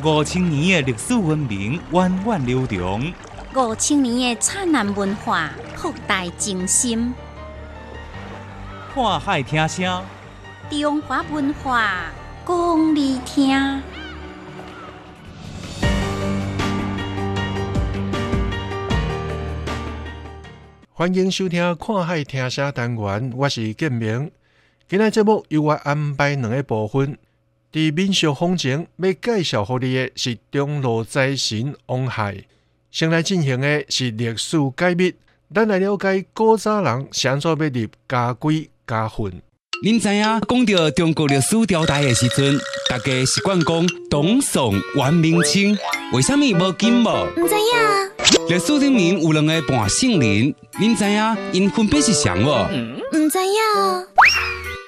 五千年的历史文明源远流长，五千年的灿烂文化博大精深。看海听声，中华文化讲你听。欢迎收听《看海听声》单元，我是建明。今日节目由我安排两个部分。伫民俗风情要介绍互你的是中路财神王亥，先来进行的是历史解密。咱来了解古早人怎做要入家规家训。您知影讲到中国历史朝代的时阵，大家习惯讲董宋元明清，为什么无金无？唔知影。历史里面有两个半姓林，您知影因分别是谁无？唔知影。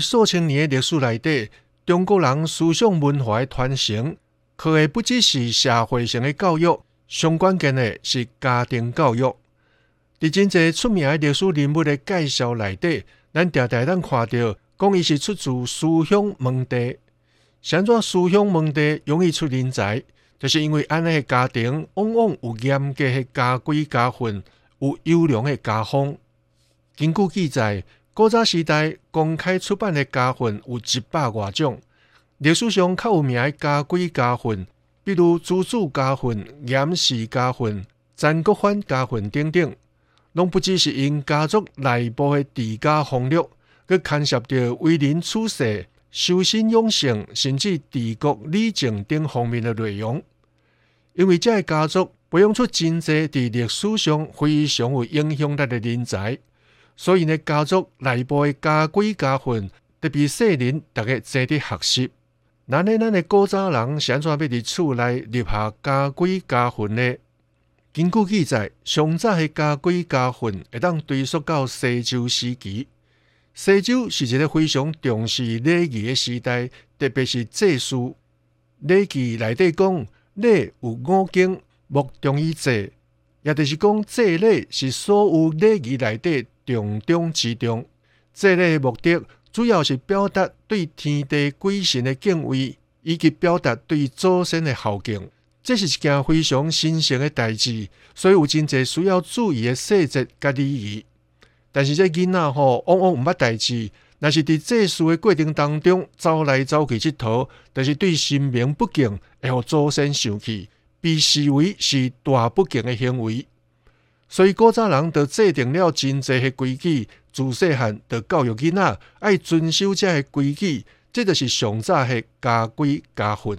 数千年的历史内底，中国人思想文化的传承，靠的不只是社会性的教育，相关键的是家庭教育。伫真济出名的历史人物的介绍内底，咱常常咱看到，讲伊是出自思想门第。怎怎思想门第容易出人才，就是因为安尼的家庭往往有严格的家规家训，有优良的家风。根据记载。古早时代公开出版的家训有一百多种，历史上较有名的家规家训，比如朱子家训、严氏家训、曾国藩家训等等，拢不只是因家族内部的治家风略，佮牵涉到为人处世、修身养性，甚至治国理政等方面的内容。因为这个家族培养出真济伫历史上非常有影响力的人才。所以呢，家族内部的家规家训，特别细人，大家值得学习。那呢，咱的古早人是安怎要伫厝内立下家规家训呢？根据记载，上早的家规家训会当追溯到西周时期。西周是一个非常重视礼仪的时代，特别是祭祀。礼记内底讲，礼有五经，莫重于祭，也就是讲，祭礼是所有礼仪内底。重中之重，这类目的主要是表达对天地鬼神的敬畏，以及表达对祖先的孝敬。这是一件非常神圣的代志，所以有真济需要注意的细节甲礼仪。但是这囡仔吼，往往毋捌代志，若是伫祭祀的过程当中走来走去佚佗，就是对神明不敬，会互祖先生气，被视为是大不敬的行为。所以古早人就制定了真济的规矩，自细汉就教育囡仔爱遵守这个规矩，这就是上早的家规家训。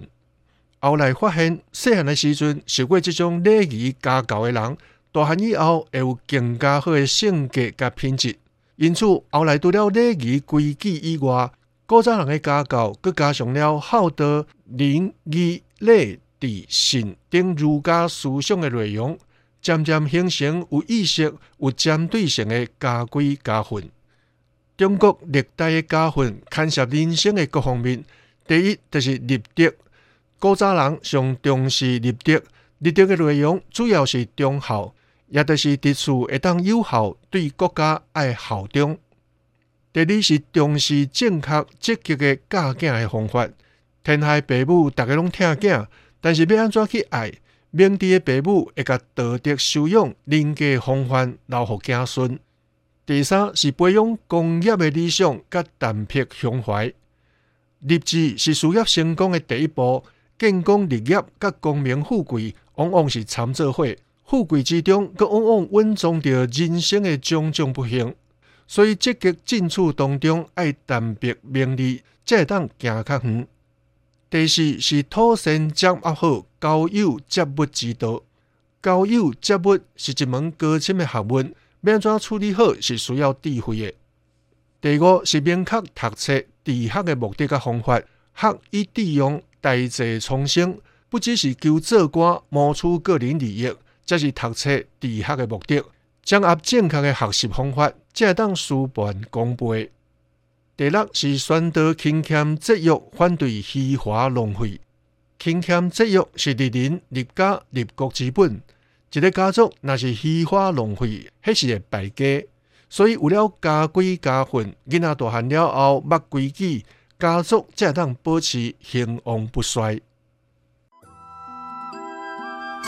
后来发现，细汉的时阵受过这种礼仪家教的人，大汉以后会有更加好的性格甲品质。因此，后来除了礼仪规矩以外，古早人的家教，佮加上了孝德、仁义礼智信等儒家思想的内容。渐渐形成有意识、有针对性的家规家训。中国历代的家训牵涉人生的各方面。第一就是立德。古早人上重视立德，立德的内容主要是忠孝，也就是伫厝会当有效，对国家爱效忠。第二是重视正确积极的教囝的方法。天下父母大家拢疼囝，但是要安怎去爱？明智的父母会甲道德修养、人格风范留互子孙。第三是培养工业的理想甲淡泊胸怀。立志是事业成功的第一步，建功立业甲功名富贵往往是参做伙。富贵之中，佮往往稳装着人生的种种不幸。所以积极进取当中，爱淡泊名利，才会当行较远。第四是妥善掌握好交友接物之道。交友接物是一门高深的学问，要怎处理好是需要智慧的。第五是明确读册治学的目的甲方法，学以致用，代际重生，不只是求做官谋取个人利益，这是读册治学的目的。掌握正确的学习方法，才会当事半功倍。第六是宣导勤俭节约，反对虚华浪费。勤俭节约是立人立家立国之本。一个家族若是虚华浪费，迄是会败家。所以为了家规家训，囡仔大汉了后，捌规矩，家族才会当保持兴旺不衰。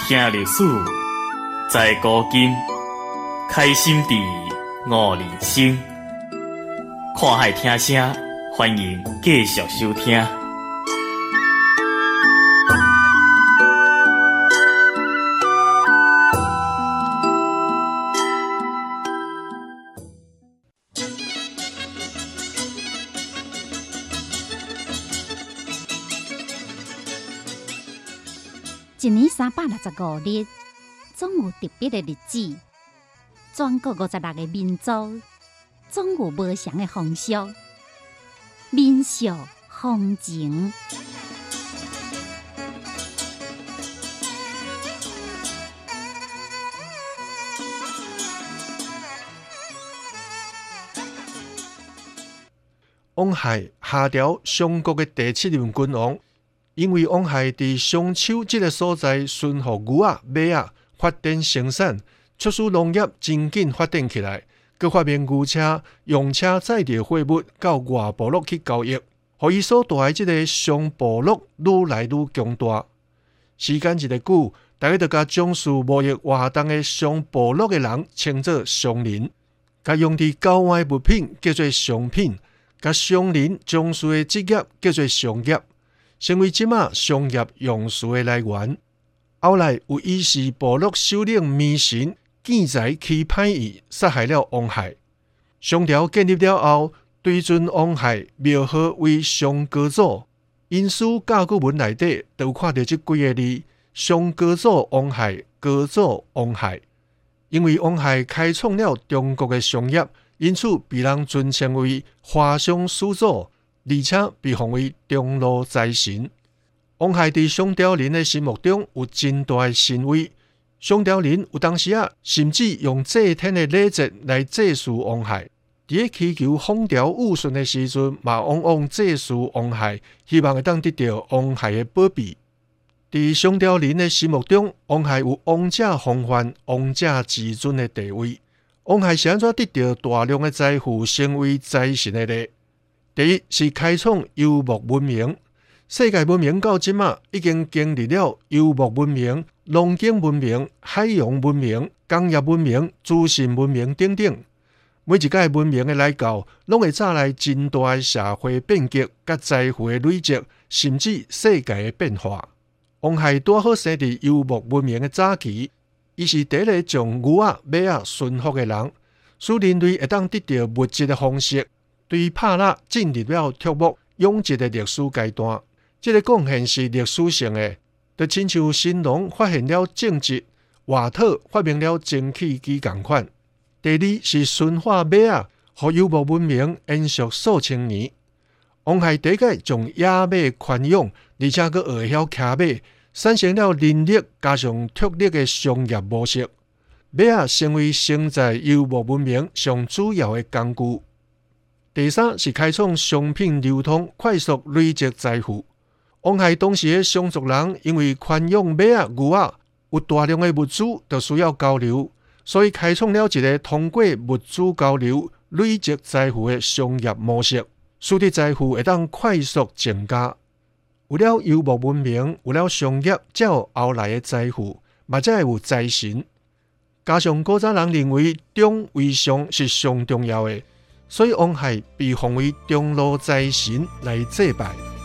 听历史，在古今，开心地悟人生。看海听声，欢迎继续收听。一年三百六十五日，总有特别的日子。全国五十六个民族，总有不同的风俗、民俗、风情。王亥下调上国的第七任君王，因为王亥伫商丘这个所在驯服牛仔、马仔，发展生产，促使农业真紧发展起来。佮发明牛车，用车载着货物到外部落去交易，互伊所带的即个商部落愈来愈强大。时间一个久，大家就甲从事贸易活动的商部落的人称作商人，甲用伫交换物品叫做商品。甲商人从事的职业叫做商业，成为即马商业用词的来源。后来有伊是部落首领迷神，见财起歹意，杀害了王亥。商朝建立了后，对准王亥庙号为上高祖。因书甲骨文内底都看到即几个字：上高祖王亥，高祖王亥。因为王亥开创了中国的商业。因此，被人尊称为华商始祖，而且被奉为中路财神。王亥在商朝人的心目中有真大的神威。商朝人有当时啊，甚至用祭天的礼节来祭祀王亥。伫咧祈求风调雨顺的时阵，嘛往往祭祀王亥，希望会当得到王亥的保庇。在商朝人的心目中，王亥有王者风范、王者至尊的地位。王亥是安怎得到大量的财富，成为财神的呢？第一是开创游牧文明，世界文明到即嘛已经经历了游牧文明、农耕文明、海洋文明、工业文明、资讯文明等等。每一届文明的来到，拢会带来真大的社会变革、甲财富的累积，甚至世界的变化。王亥多好生伫游牧文明的早期。伊是第一个将牛仔、马仔驯服的人，使人类会当得到物质的方式，对帕拉进入了拓牧养殖的历史阶段。这个贡献是历史性的，就亲像新农发现了政治，瓦特发明了蒸汽机共款。第二是驯化马仔，和游牧文明延续数千年。王亥第一个将野马圈养，而且佮会晓骑马。产生了人力加上特力的商业模式，马啊成为承载游牧文明上主要的工具。第三是开创商品流通，快速累积财富。王海当时的商族人因为宽养马啊牛啊，有大量的物资都需要交流，所以开创了一个通过物资交流累积财富的商业模式，使得财富会当快速增加。为了游牧文明，为了商业，才有后来的财富，嘛才会有财神。加上古早人认为中为上是上重要的，所以王海被奉为中路财神来祭拜。